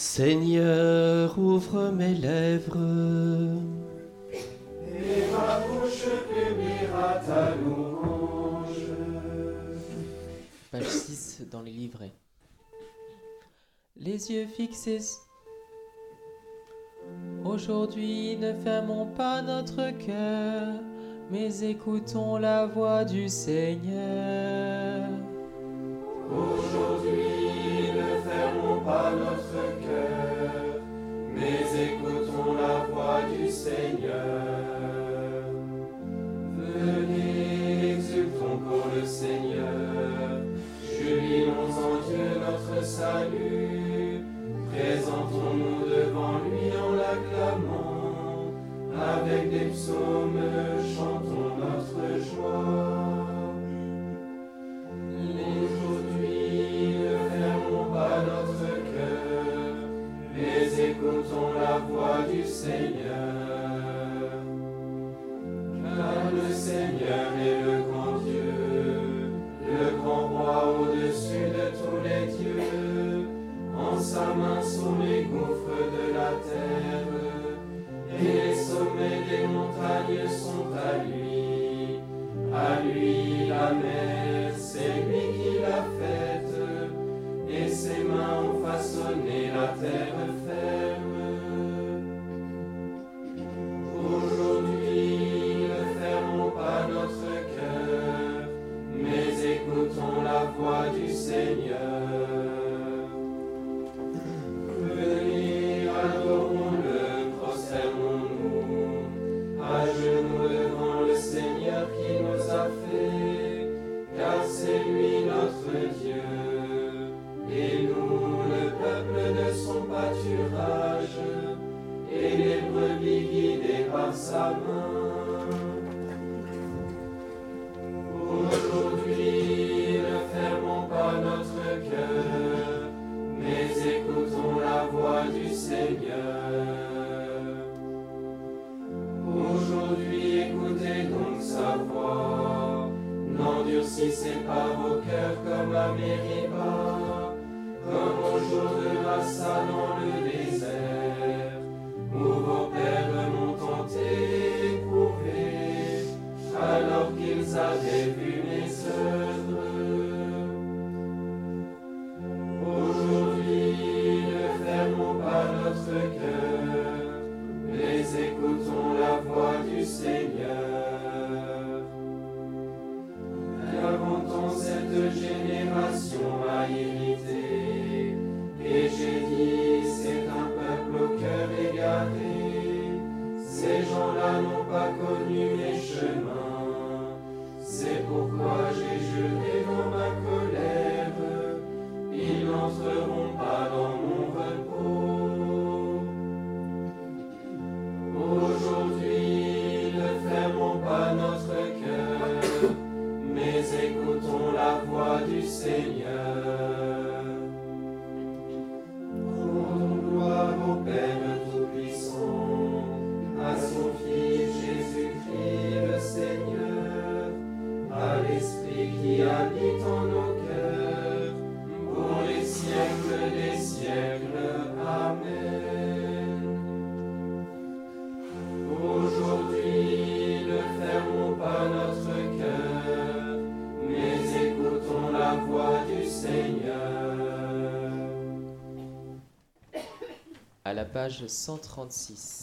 Seigneur, ouvre mes lèvres. Et ma bouche publiera ta louange. Page 6 dans les livrets. Les yeux fixés. Aujourd'hui, ne fermons pas notre cœur, mais écoutons la voix du Seigneur. Aujourd'hui, ne fermons pas notre cœur. Seigneur. Venez, exultons pour le Seigneur. Jubilons en Dieu notre salut. Présentons-nous devant lui en l'acclamant. Avec des psaumes, chantons notre joie. page 136.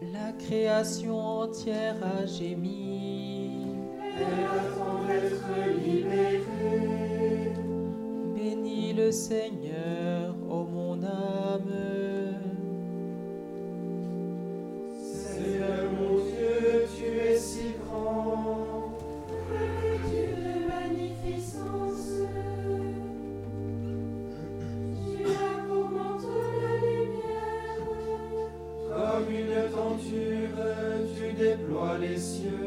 La création entière a gémi. Elle attend d'être libérée. Bénis le Seigneur, ô mon âme. cieux.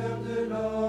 Seigneur de l'homme.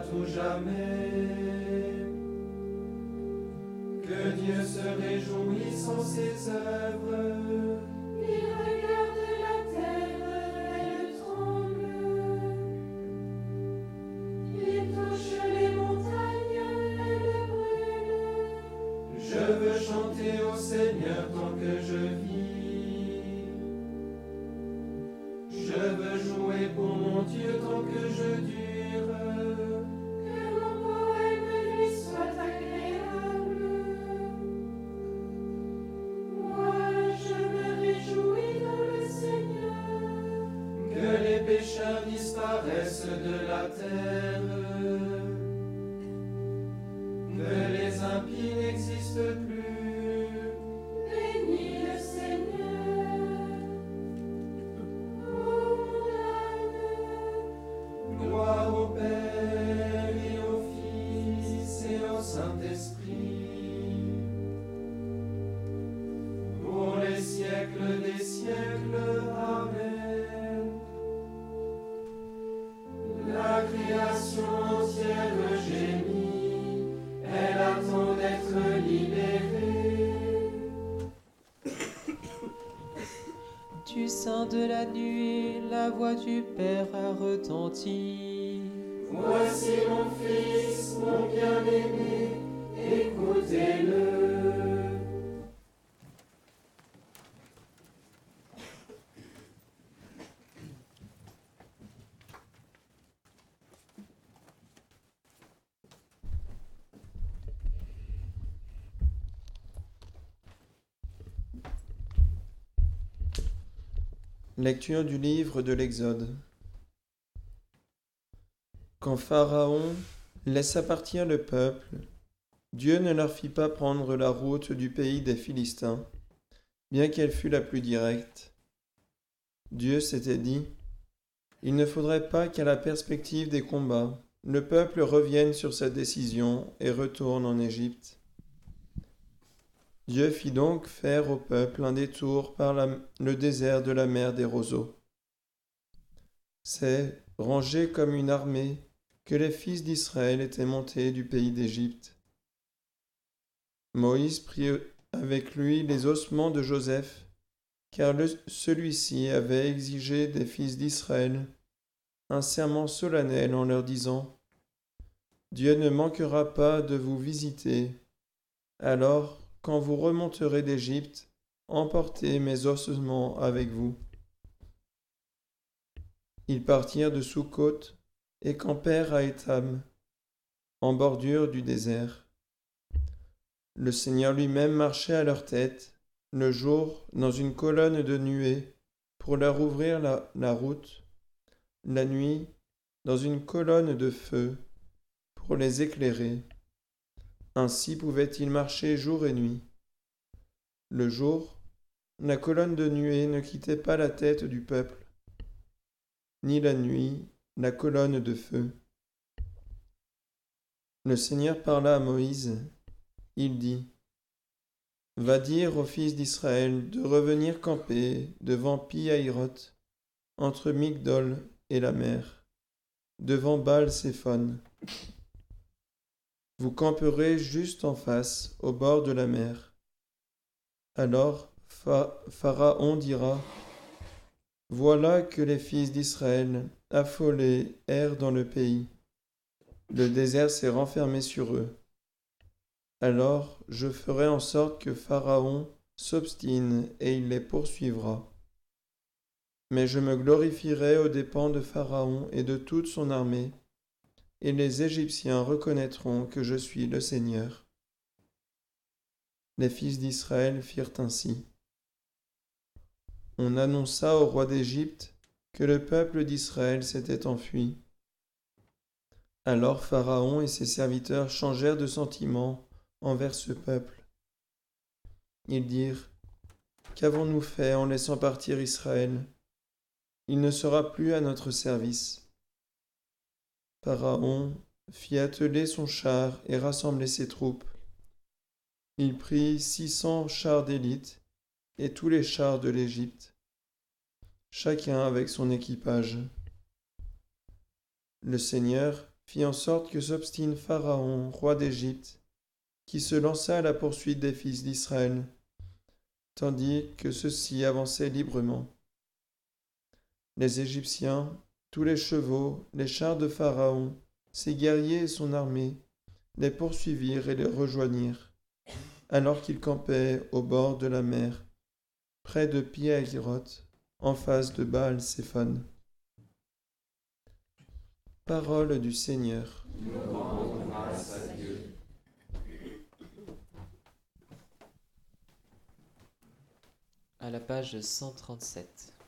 Tout jamais. Que Dieu se réjouisse en ses œuvres. Lecture du livre de l'Exode. Quand Pharaon laissa partir le peuple, Dieu ne leur fit pas prendre la route du pays des Philistins, bien qu'elle fût la plus directe. Dieu s'était dit, Il ne faudrait pas qu'à la perspective des combats, le peuple revienne sur sa décision et retourne en Égypte. Dieu fit donc faire au peuple un détour par le désert de la mer des roseaux. C'est, rangé comme une armée, que les fils d'Israël étaient montés du pays d'Égypte. Moïse prit avec lui les ossements de Joseph, car celui-ci avait exigé des fils d'Israël un serment solennel en leur disant Dieu ne manquera pas de vous visiter. Alors, quand vous remonterez d'Égypte, emportez mes ossements avec vous. Ils partirent de Soukhot et campèrent à Étam, en bordure du désert. Le Seigneur lui-même marchait à leur tête, le jour dans une colonne de nuée, pour leur ouvrir la, la route, la nuit dans une colonne de feu, pour les éclairer. Ainsi pouvaient-ils marcher jour et nuit. Le jour, la colonne de nuée ne quittait pas la tête du peuple, ni la nuit, la colonne de feu. Le Seigneur parla à Moïse. Il dit Va dire aux fils d'Israël de revenir camper devant Pi-Hahiroth, entre Migdol et la mer, devant Baal-Séphon. Vous camperez juste en face, au bord de la mer. Alors Pha- Pharaon dira Voilà que les fils d'Israël, affolés, errent dans le pays. Le désert s'est renfermé sur eux. Alors je ferai en sorte que Pharaon s'obstine et il les poursuivra. Mais je me glorifierai aux dépens de Pharaon et de toute son armée, et les Égyptiens reconnaîtront que je suis le Seigneur. Les fils d'Israël firent ainsi. On annonça au roi d'Égypte que le peuple d'Israël s'était enfui. Alors Pharaon et ses serviteurs changèrent de sentiment envers ce peuple. Ils dirent, Qu'avons-nous fait en laissant partir Israël? Il ne sera plus à notre service. Pharaon fit atteler son char et rassembler ses troupes. Il prit six cents chars d'élite et tous les chars de l'Égypte, chacun avec son équipage. Le Seigneur fit en sorte que s'obstine Pharaon, roi d'Égypte, qui se lança à la poursuite des fils d'Israël, tandis que ceux-ci avançaient librement. Les Égyptiens, tous les chevaux, les chars de Pharaon, ses guerriers et son armée, les poursuivirent et les rejoignirent, alors qu'ils campaient au bord de la mer, près de pi en face de baal séphon Parole du Seigneur. À la page 137.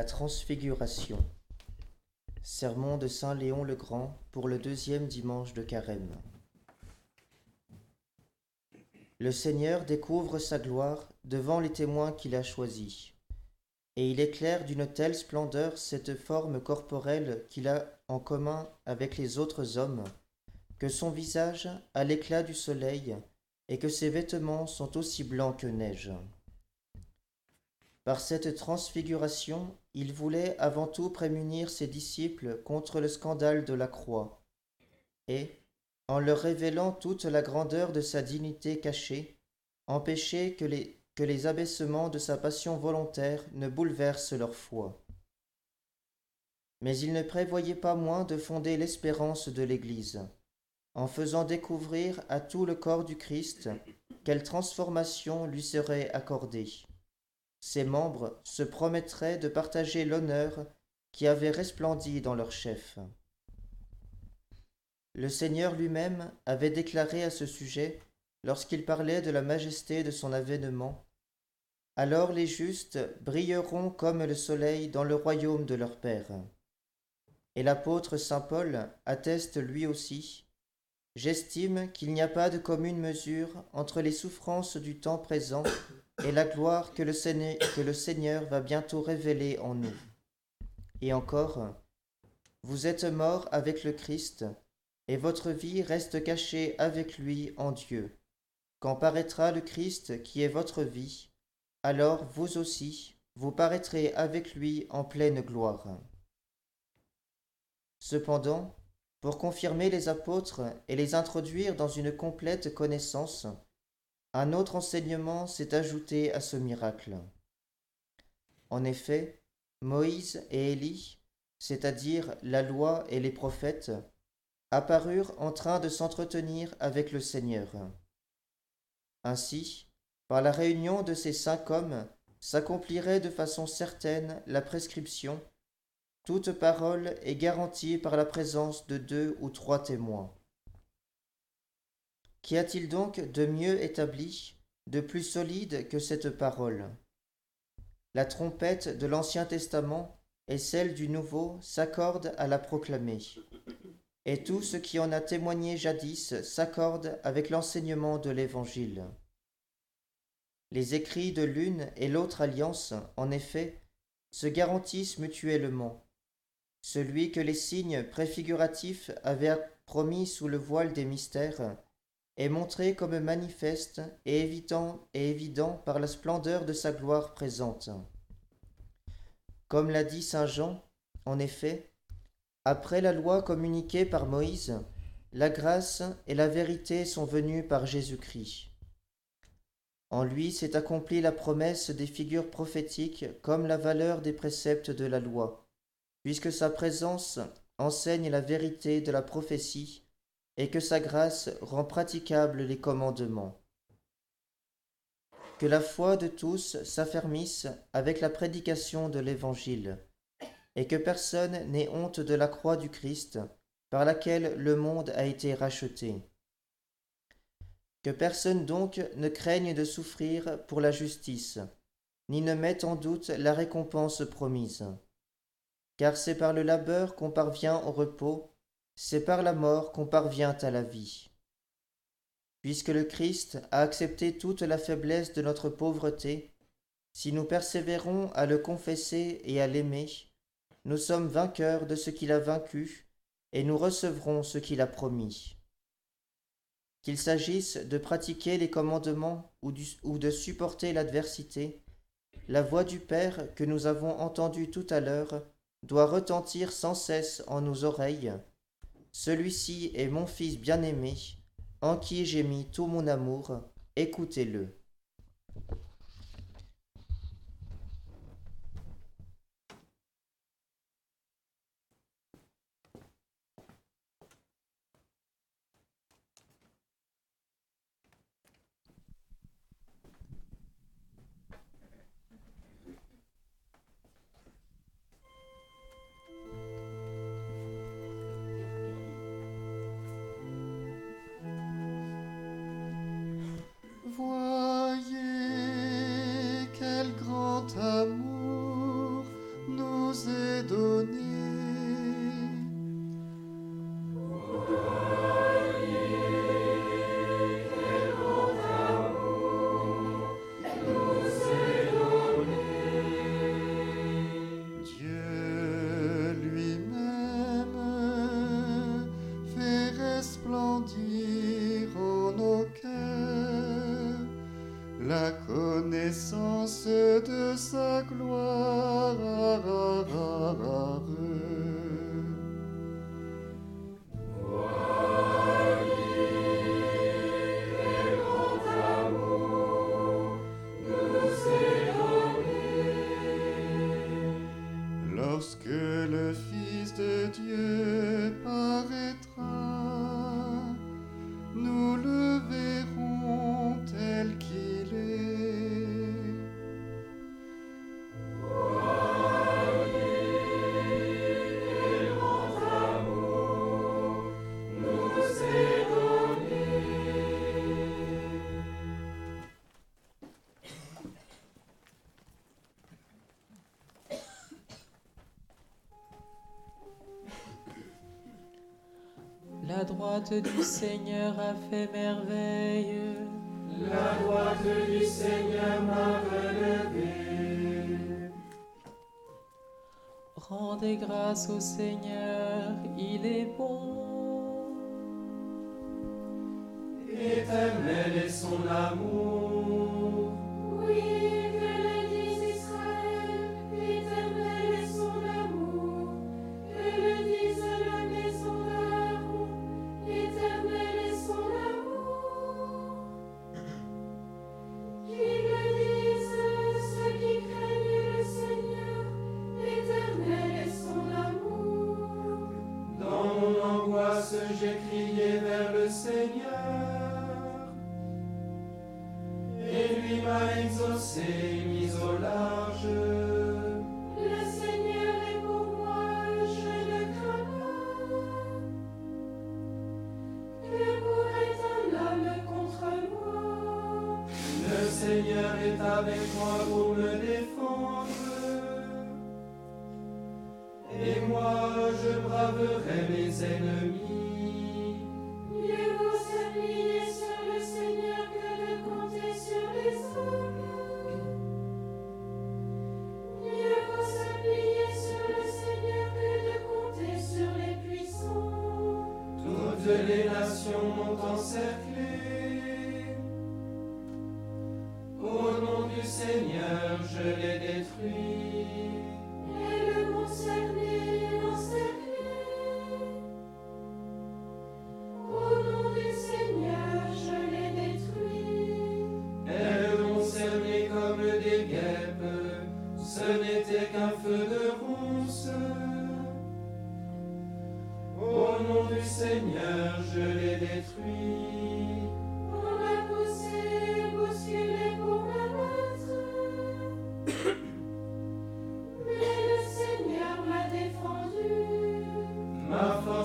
La Transfiguration. Sermon de Saint Léon le Grand pour le deuxième dimanche de Carême. Le Seigneur découvre sa gloire devant les témoins qu'il a choisis, et il éclaire d'une telle splendeur cette forme corporelle qu'il a en commun avec les autres hommes, que son visage a l'éclat du soleil et que ses vêtements sont aussi blancs que neige. Par cette transfiguration, il voulait avant tout prémunir ses disciples contre le scandale de la croix, et, en leur révélant toute la grandeur de sa dignité cachée, empêcher que les, que les abaissements de sa passion volontaire ne bouleversent leur foi. Mais il ne prévoyait pas moins de fonder l'espérance de l'Église, en faisant découvrir à tout le corps du Christ quelle transformation lui serait accordée ses membres se promettraient de partager l'honneur qui avait resplendi dans leur chef. Le Seigneur lui-même avait déclaré à ce sujet, lorsqu'il parlait de la majesté de son avènement, Alors les justes brilleront comme le soleil dans le royaume de leur Père. Et l'apôtre Saint Paul atteste lui aussi, J'estime qu'il n'y a pas de commune mesure entre les souffrances du temps présent et la gloire que le, Seigneur, va bientôt révéler en nous. Et encore, vous êtes morts avec le Christ, et votre vie reste cachée avec lui en Dieu. quand paraîtra le Christ qui est votre vie, alors vous aussi, vous paraîtrez avec lui en pleine gloire. Cependant, pour confirmer les apôtres et les introduire dans une complète connaissance, un autre enseignement s'est ajouté à ce miracle. En effet, Moïse et Élie, c'est-à-dire la loi et les prophètes, apparurent en train de s'entretenir avec le Seigneur. Ainsi, par la réunion de ces cinq hommes, s'accomplirait de façon certaine la prescription toute parole est garantie par la présence de deux ou trois témoins. Qu'y a-t-il donc de mieux établi, de plus solide que cette parole? La trompette de l'Ancien Testament et celle du Nouveau s'accordent à la proclamer, et tout ce qui en a témoigné jadis s'accorde avec l'enseignement de l'Évangile. Les écrits de l'une et l'autre alliance, en effet, se garantissent mutuellement. Celui que les signes préfiguratifs avaient promis sous le voile des mystères est montré comme manifeste et évident, et évident par la splendeur de sa gloire présente. Comme l'a dit Saint Jean, en effet, après la loi communiquée par Moïse, la grâce et la vérité sont venues par Jésus-Christ. En lui s'est accomplie la promesse des figures prophétiques comme la valeur des préceptes de la loi, puisque sa présence enseigne la vérité de la prophétie et que sa grâce rend praticables les commandements. Que la foi de tous s'affermisse avec la prédication de l'Évangile, et que personne n'ait honte de la croix du Christ, par laquelle le monde a été racheté. Que personne donc ne craigne de souffrir pour la justice, ni ne mette en doute la récompense promise. Car c'est par le labeur qu'on parvient au repos, c'est par la mort qu'on parvient à la vie. Puisque le Christ a accepté toute la faiblesse de notre pauvreté, si nous persévérons à le confesser et à l'aimer, nous sommes vainqueurs de ce qu'il a vaincu, et nous recevrons ce qu'il a promis. Qu'il s'agisse de pratiquer les commandements ou, de supporter l'adversité, la voix du Père que nous avons entendue tout à l'heure doit retentir sans cesse en nos oreilles. Celui-ci est mon Fils bien-aimé, en qui j'ai mis tout mon amour, écoutez-le. Connaissance de sa gloire. La droite du Seigneur a fait merveille. La droite du Seigneur m'a relevé. Rendez grâce au Seigneur, il est bon. Éternel est son amour. See.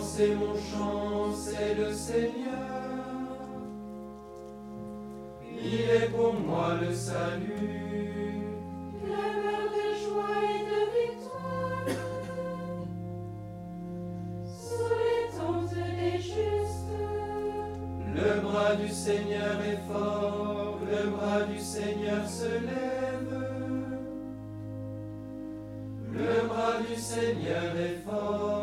c'est mon chant, c'est le Seigneur. Il est pour moi le salut. Clameur de joie et de victoire. Sous les tentes des justes. Le bras du Seigneur est fort, le bras du Seigneur se lève. Le bras du Seigneur est fort.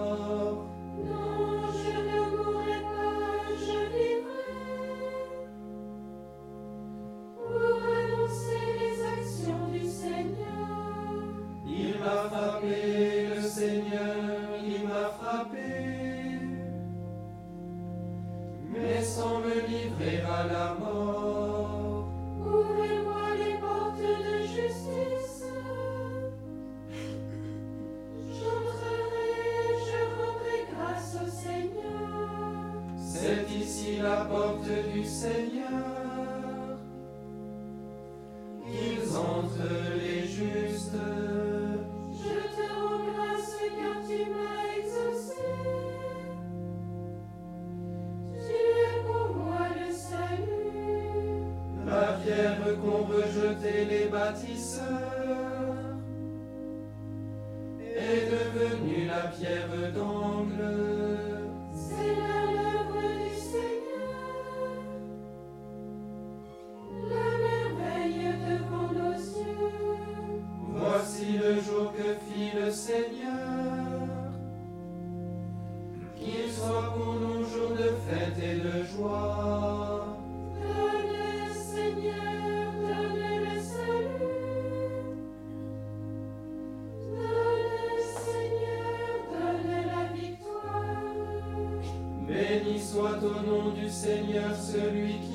Seigneur celui qui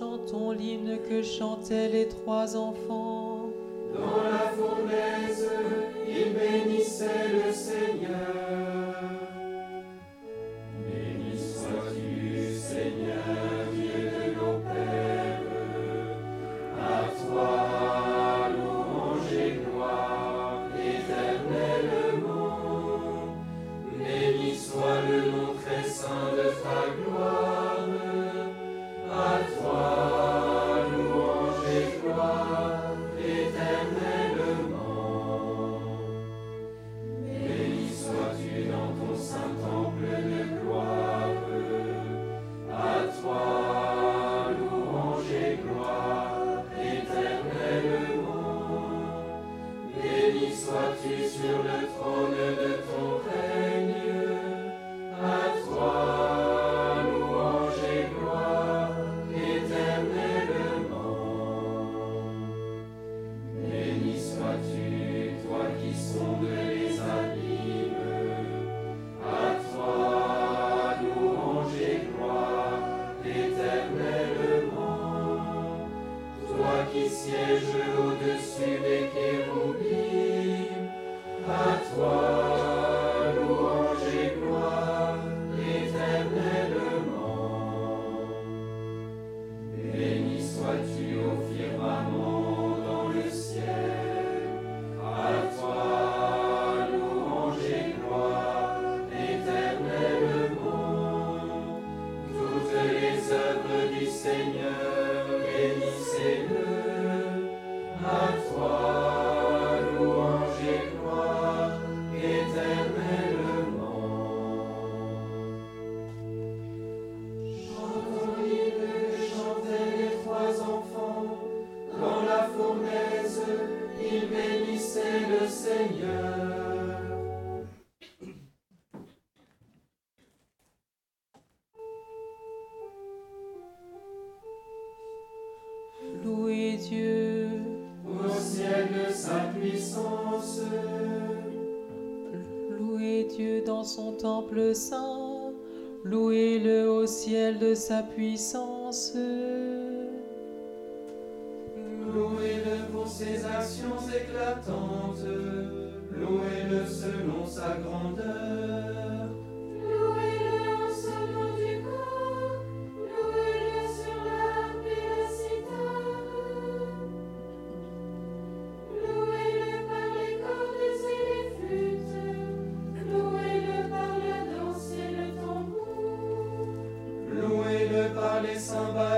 chantons l'hymne que chantaient les trois enfants. louez-le au ciel de sa puissance.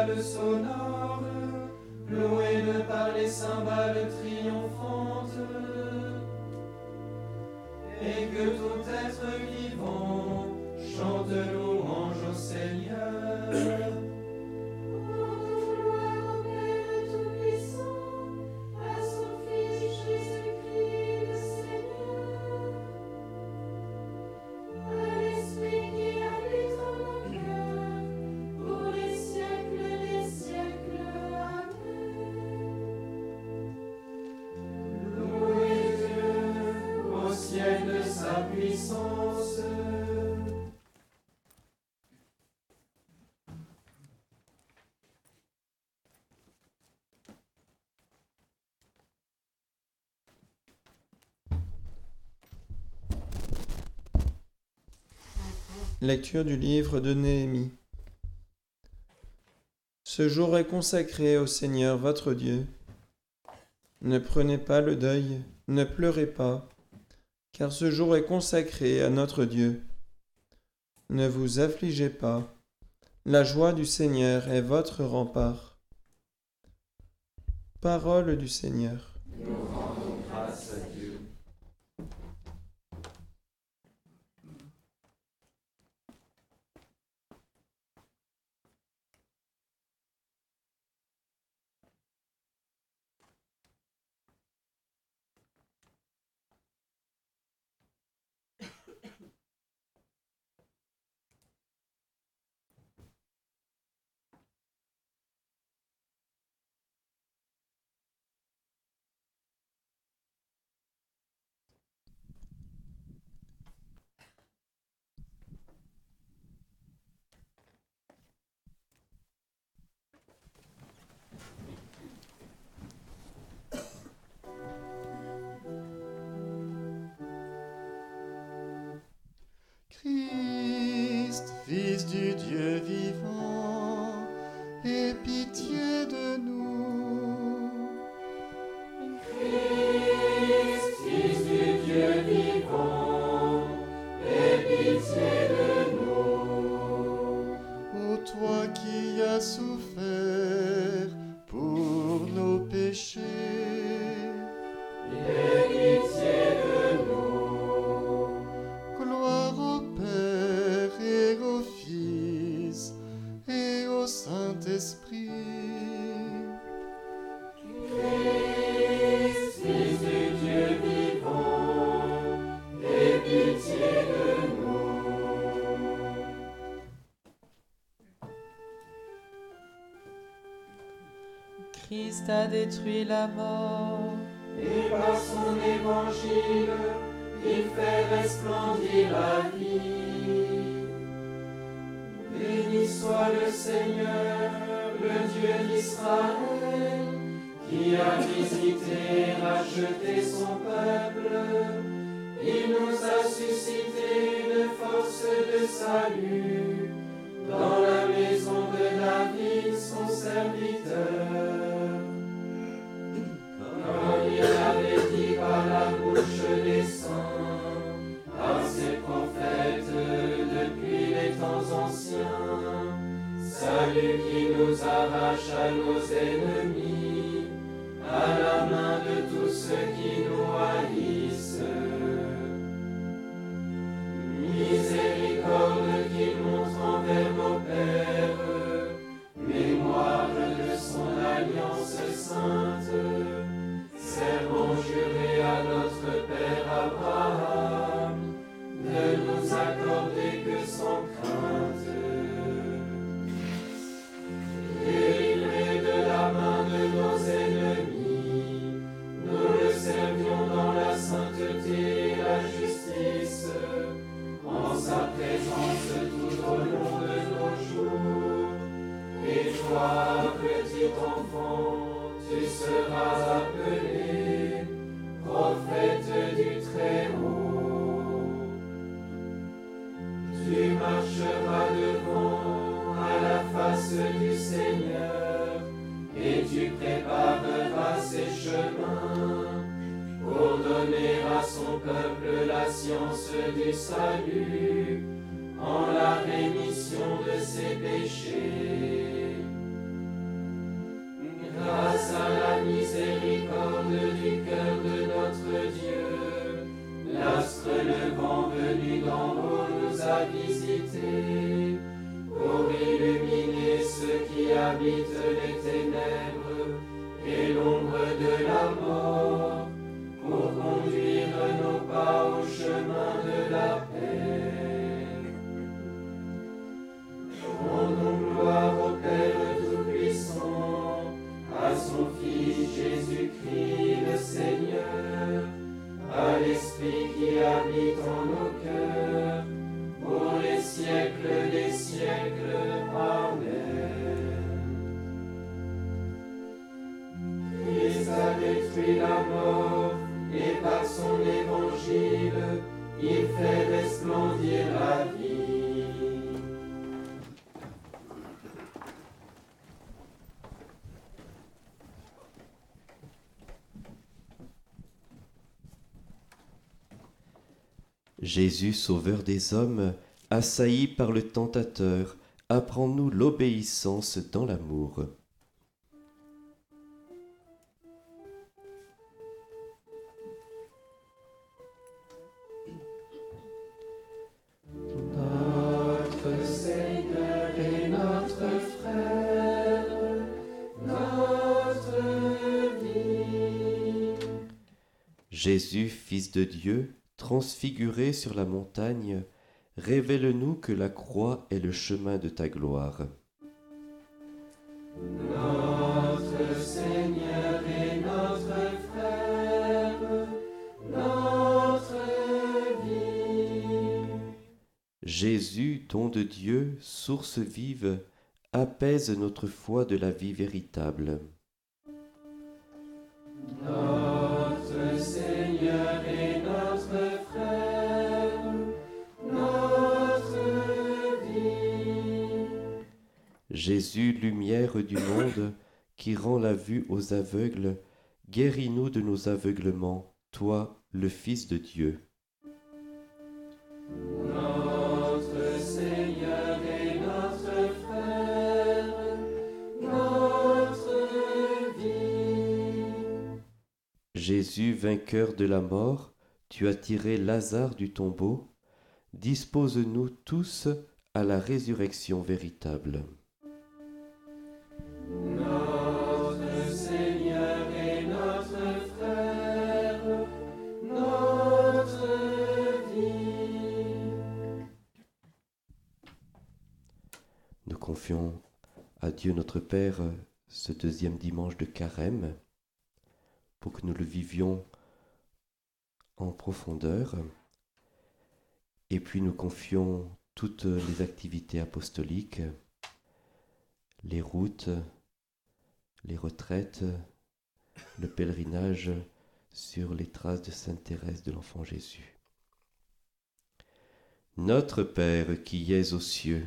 cymbales sonores, louez-le par les cymbales triomphantes, et que tout être vivant chante louange au Seigneur. Lecture du livre de Néhémie. Ce jour est consacré au Seigneur votre Dieu. Ne prenez pas le deuil, ne pleurez pas, car ce jour est consacré à notre Dieu. Ne vous affligez pas, la joie du Seigneur est votre rempart. Parole du Seigneur. Fils du Dieu vivant, aie pitié A détruit la mort. Et par son évangile, il fait resplendir la vie. Béni soit le Seigneur, le Dieu d'Israël, qui a visité et racheté son peuple. Il nous a suscité une force de salut dans la maison de David, son serviteur. Salut qui nous arrache à nos ennemis, à la main de tous ceux qui nous haïssent. Miséricorde qu'il montre envers nos pères, mémoire de son alliance sainte, serment Seigneur et tu prépareras ses chemins pour donner à son peuple la science du salut en la rémission de ses péchés. Jésus, sauveur des hommes, assailli par le tentateur, apprends-nous l'obéissance dans l'amour. Notre Seigneur et notre frère, notre vie. Jésus, Fils de Dieu, transfiguré sur la montagne, révèle-nous que la croix est le chemin de ta gloire. Notre Seigneur et notre frère, notre vie. Jésus, don de Dieu, source vive, apaise notre foi de la vie véritable. Jésus, lumière du monde, qui rend la vue aux aveugles, guéris-nous de nos aveuglements, toi, le Fils de Dieu. Notre Seigneur et notre frère, notre vie. Jésus, vainqueur de la mort, tu as tiré Lazare du tombeau, dispose-nous tous à la résurrection véritable. Confions à Dieu notre Père ce deuxième dimanche de carême pour que nous le vivions en profondeur. Et puis nous confions toutes les activités apostoliques, les routes, les retraites, le pèlerinage sur les traces de Sainte Thérèse de l'Enfant Jésus. Notre Père qui es aux cieux,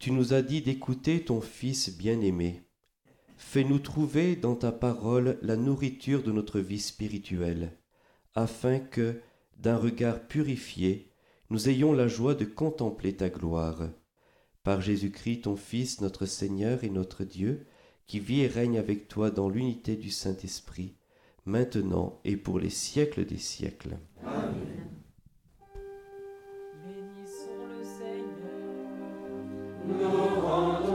tu nous as dit d'écouter ton Fils bien-aimé. Fais-nous trouver dans ta parole la nourriture de notre vie spirituelle, afin que, d'un regard purifié, nous ayons la joie de contempler ta gloire. Par Jésus-Christ, ton Fils, notre Seigneur et notre Dieu, qui vit et règne avec toi dans l'unité du Saint-Esprit, maintenant et pour les siècles des siècles. Bénissons Nous rendons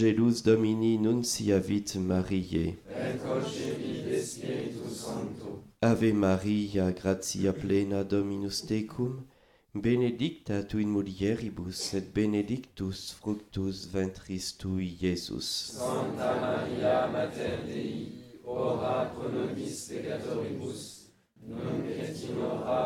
Angelus Domini nunciavit Mariae. Ave Maria, gratia plena Dominus tecum, benedicta tu in mulieribus et benedictus fructus ventris tui, Iesus. Santa Maria Mater Dei, ora pro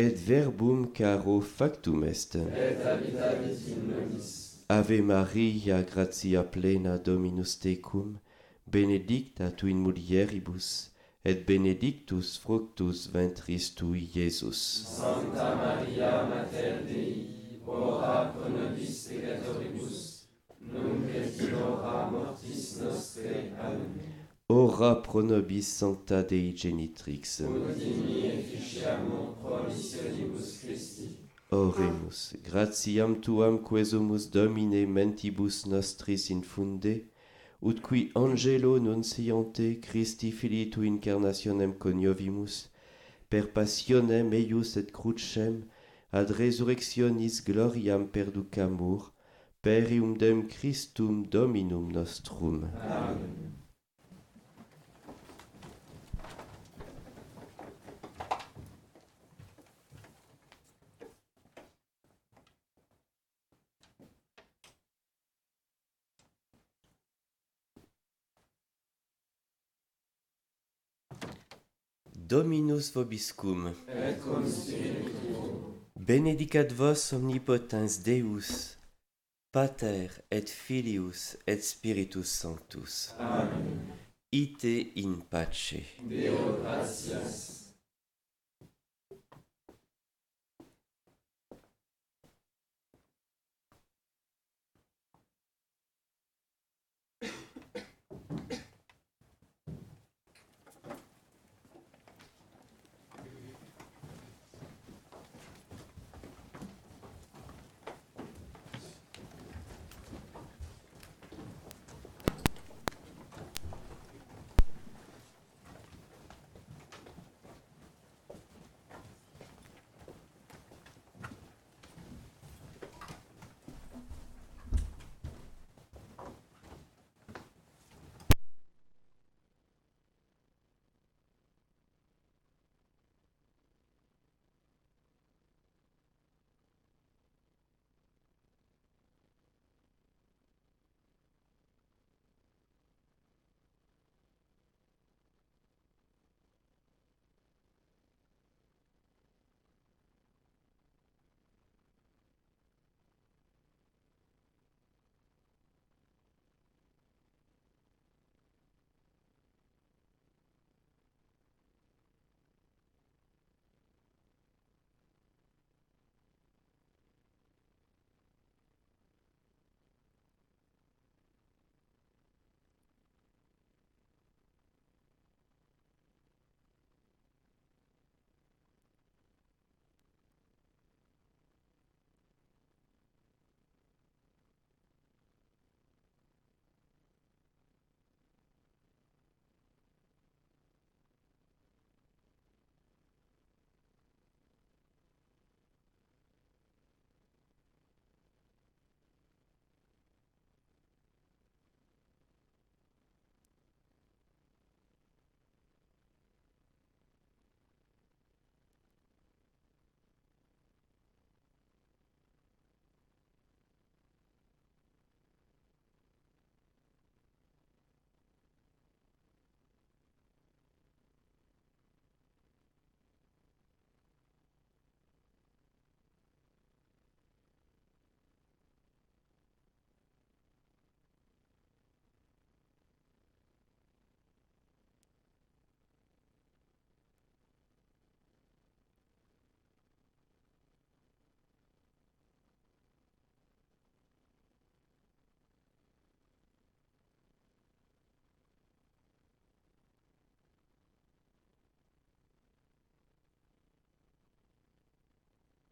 et verbum caro factum est. Et habitavis in nobis. Ave Maria, gratia plena Dominus tecum, benedicta tu in mulieribus, et benedictus fructus ventris tui, Iesus. Santa Maria, Mater Dei, ora pro nobis peccatoribus, nunc et in hora mortis nostre. Amen. Ora pro nobis sancta Dei genitrix. Oremus, gratiam tuam quesumus Domine mentibus nostris infunde, ut qui angelo nunciante Christi filii tu incarnationem coniovimus, per passionem eius et crucem, ad resurrectionis gloriam perducamur, per iumdem Christum Dominum nostrum. Amen. Dominus vobiscum. Et cum spiritu. Benedicat vos omnipotens Deus, Pater et Filius et Spiritus Sanctus. Amen. Ite in pace. Deo gratias.